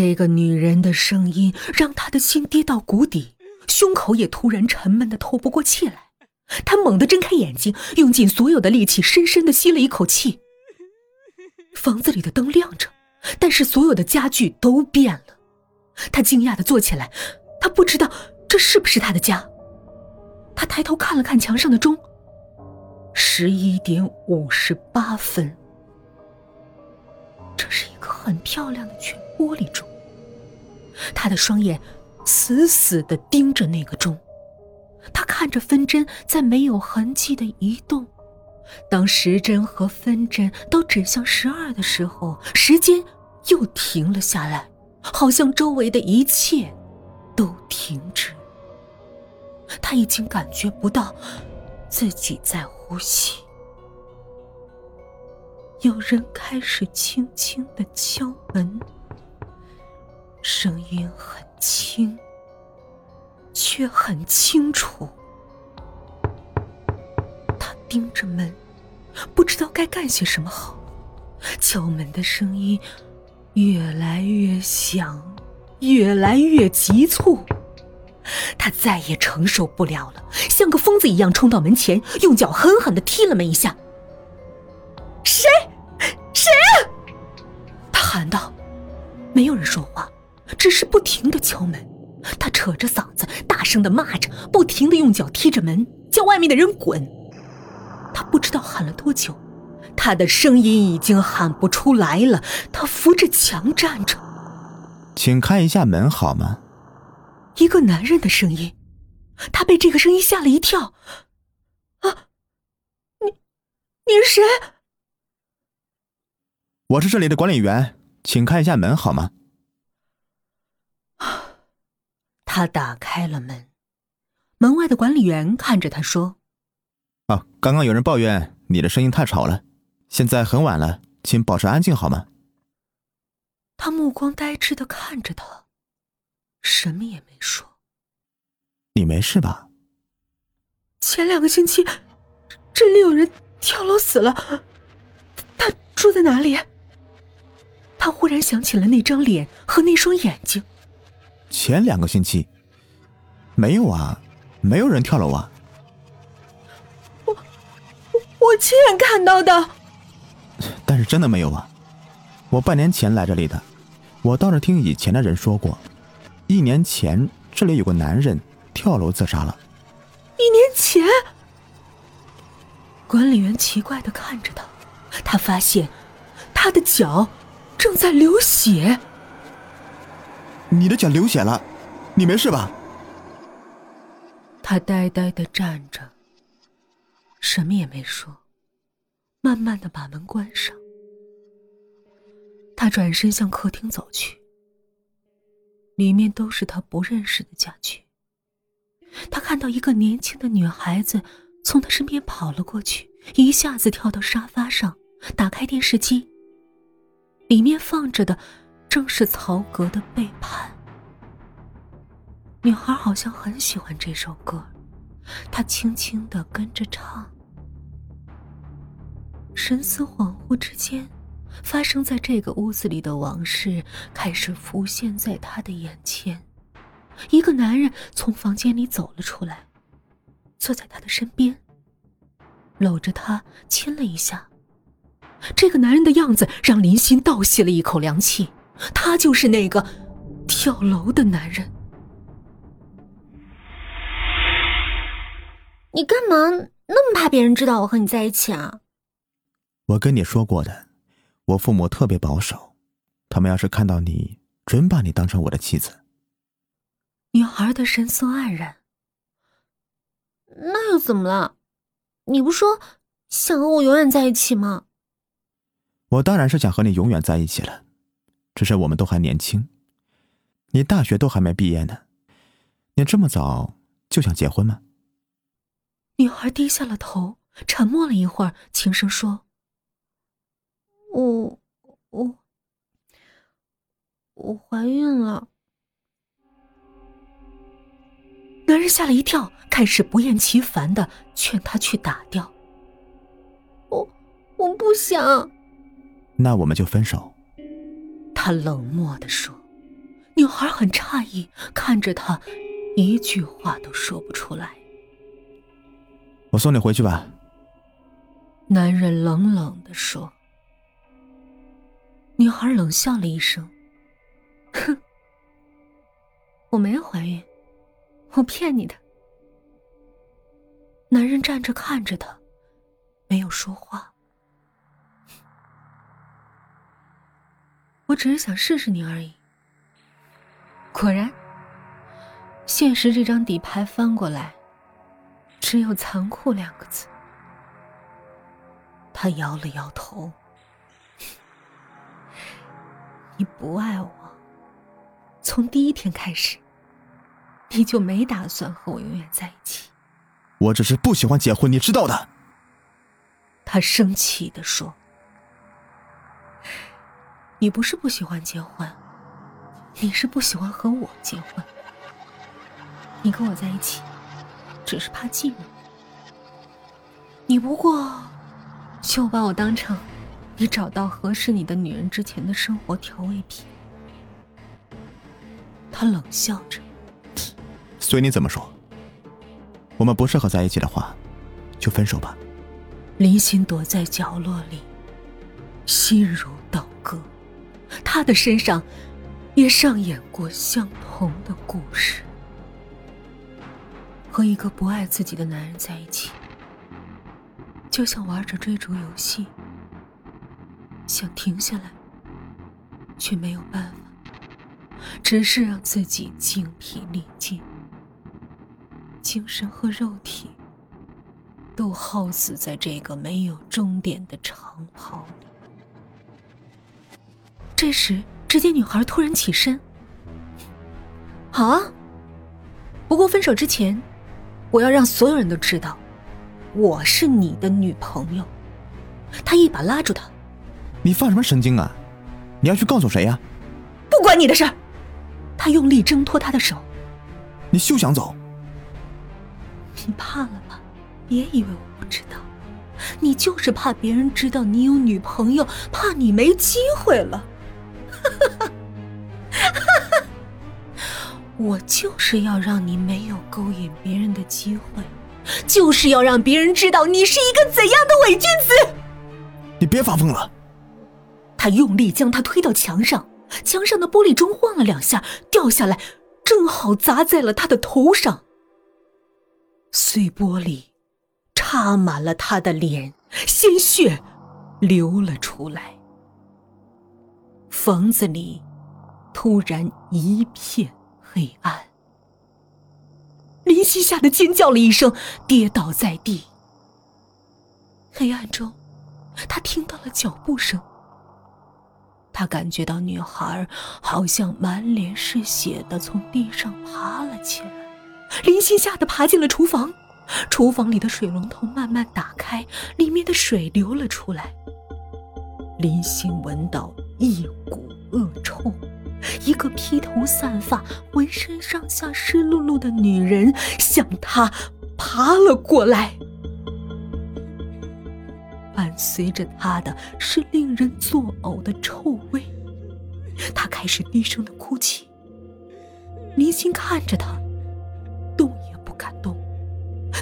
这个女人的声音让他的心跌到谷底，胸口也突然沉闷的透不过气来。他猛地睁开眼睛，用尽所有的力气，深深的吸了一口气。房子里的灯亮着，但是所有的家具都变了。他惊讶的坐起来，他不知道这是不是他的家。他抬头看了看墙上的钟，十一点五十八分。这是一个很漂亮的全玻璃钟。他的双眼死死的盯着那个钟，他看着分针在没有痕迹的移动。当时针和分针都指向十二的时候，时间又停了下来，好像周围的一切都停止。他已经感觉不到自己在呼吸。有人开始轻轻的敲门，声音很轻，却很清楚。他盯着门，不知道该干些什么好。敲门的声音越来越响，越来越急促。他再也承受不了了，像个疯子一样冲到门前，用脚狠狠的踢了门一下。谁？谁？他喊道。没有人说话，只是不停的敲门。他扯着嗓子，大声的骂着，不停的用脚踢着门，叫外面的人滚。他不知道喊了多久，他的声音已经喊不出来了。他扶着墙站着，请开一下门好吗？一个男人的声音，他被这个声音吓了一跳。啊，你，你是谁？我是这里的管理员，请开一下门好吗？他打开了门，门外的管理员看着他说：“啊，刚刚有人抱怨你的声音太吵了，现在很晚了，请保持安静好吗？”他目光呆滞的看着他。什么也没说。你没事吧？前两个星期，这里有人跳楼死了。他住在哪里？他忽然想起了那张脸和那双眼睛。前两个星期，没有啊，没有人跳楼啊。我我亲眼看到的。但是真的没有啊！我半年前来这里的，我倒是听以前的人说过。一年前，这里有个男人跳楼自杀了。一年前，管理员奇怪的看着他，他发现他的脚正在流血。你的脚流血了，你没事吧？他呆呆的站着，什么也没说，慢慢的把门关上。他转身向客厅走去。里面都是他不认识的家具。他看到一个年轻的女孩子从他身边跑了过去，一下子跳到沙发上，打开电视机。里面放着的正是曹格的《背叛》。女孩好像很喜欢这首歌，她轻轻的跟着唱。神思恍惚之间。发生在这个屋子里的往事开始浮现在他的眼前。一个男人从房间里走了出来，坐在他的身边，搂着他亲了一下。这个男人的样子让林心倒吸了一口凉气，他就是那个跳楼的男人。你干嘛那么怕别人知道我和你在一起啊？我跟你说过的。我父母特别保守，他们要是看到你，准把你当成我的妻子。女孩的神色黯然。那又怎么了？你不说想和我永远在一起吗？我当然是想和你永远在一起了，只是我们都还年轻，你大学都还没毕业呢，你这么早就想结婚吗？女孩低下了头，沉默了一会儿，轻声说。我我我怀孕了。男人吓了一跳，开始不厌其烦的劝她去打掉。我我不想。那我们就分手。他冷漠的说。女孩很诧异，看着他，一句话都说不出来。我送你回去吧。男人冷冷的说。女孩冷笑了一声：“哼，我没有怀孕，我骗你的。”男人站着看着她，没有说话。我只是想试试你而已。果然，现实这张底牌翻过来，只有残酷两个字。他摇了摇头。你不爱我，从第一天开始，你就没打算和我永远在一起。我只是不喜欢结婚，你知道的。他生气的说：“你不是不喜欢结婚，你是不喜欢和我结婚。你跟我在一起，只是怕寂寞。你不过就把我当成……”你找到合适你的女人之前的生活调味品。他冷笑着，随你怎么说。我们不适合在一起的话，就分手吧。林心躲在角落里，心如刀割。他的身上也上演过相同的故事。和一个不爱自己的男人在一起，就像玩着追逐游戏。想停下来，却没有办法，只是让自己精疲力尽，精神和肉体都耗死在这个没有终点的长跑里。这时，只见女孩突然起身：“好啊，不过分手之前，我要让所有人都知道，我是你的女朋友。”他一把拉住她。你发什么神经啊？你要去告诉谁呀？不关你的事儿。他用力挣脱她的手。你休想走。你怕了吧？别以为我不知道，你就是怕别人知道你有女朋友，怕你没机会了。我就是要让你没有勾引别人的机会，就是要让别人知道你是一个怎样的伪君子。你别发疯了。他用力将他推到墙上，墙上的玻璃钟晃了两下，掉下来，正好砸在了他的头上。碎玻璃插满了他的脸，鲜血流了出来。房子里突然一片黑暗，林夕吓得尖叫了一声，跌倒在地。黑暗中，他听到了脚步声。他感觉到女孩好像满脸是血的从地上爬了起来，林夕吓得爬进了厨房，厨房里的水龙头慢慢打开，里面的水流了出来。林夕闻到一股恶臭，一个披头散发、浑身上下湿漉漉的女人向他爬了过来。伴随着他的是令人作呕的臭味，他开始低声的哭泣。林心看着他，动也不敢动。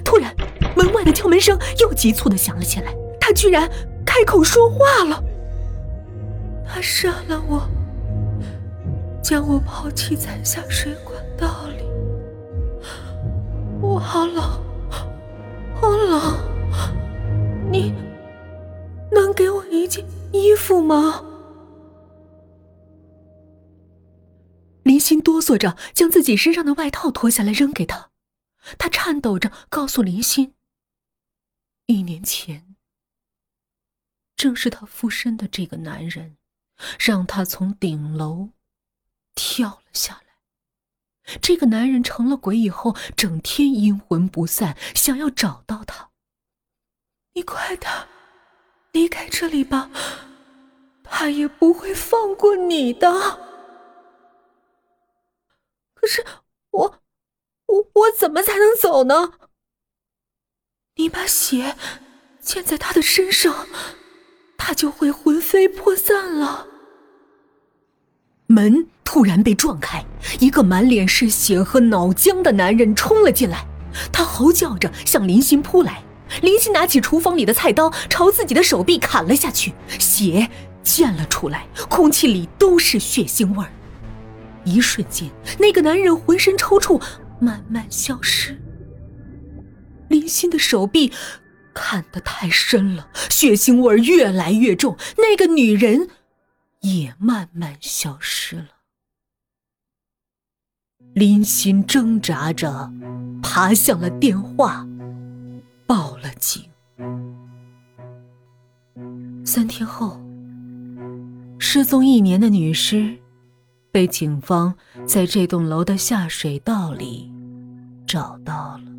突然，门外的敲门声又急促的响了起来，他居然开口说话了：“他杀了我，将我抛弃在下水管道里，我好冷，好冷，你。”能给我一件衣服吗？林心哆嗦着将自己身上的外套脱下来扔给他，他颤抖着告诉林心：“一年前，正是他附身的这个男人，让他从顶楼跳了下来。这个男人成了鬼以后，整天阴魂不散，想要找到他。你快点！”离开这里吧，他也不会放过你的。可是我，我我怎么才能走呢？你把血溅在他的身上，他就会魂飞魄散了。门突然被撞开，一个满脸是血和脑浆的男人冲了进来，他嚎叫着向林欣扑来。林欣拿起厨房里的菜刀，朝自己的手臂砍了下去，血溅了出来，空气里都是血腥味儿。一瞬间，那个男人浑身抽搐，慢慢消失。林欣的手臂砍得太深了，血腥味越来越重，那个女人也慢慢消失了。林欣挣扎着爬向了电话。报了警。三天后，失踪一年的女尸被警方在这栋楼的下水道里找到了。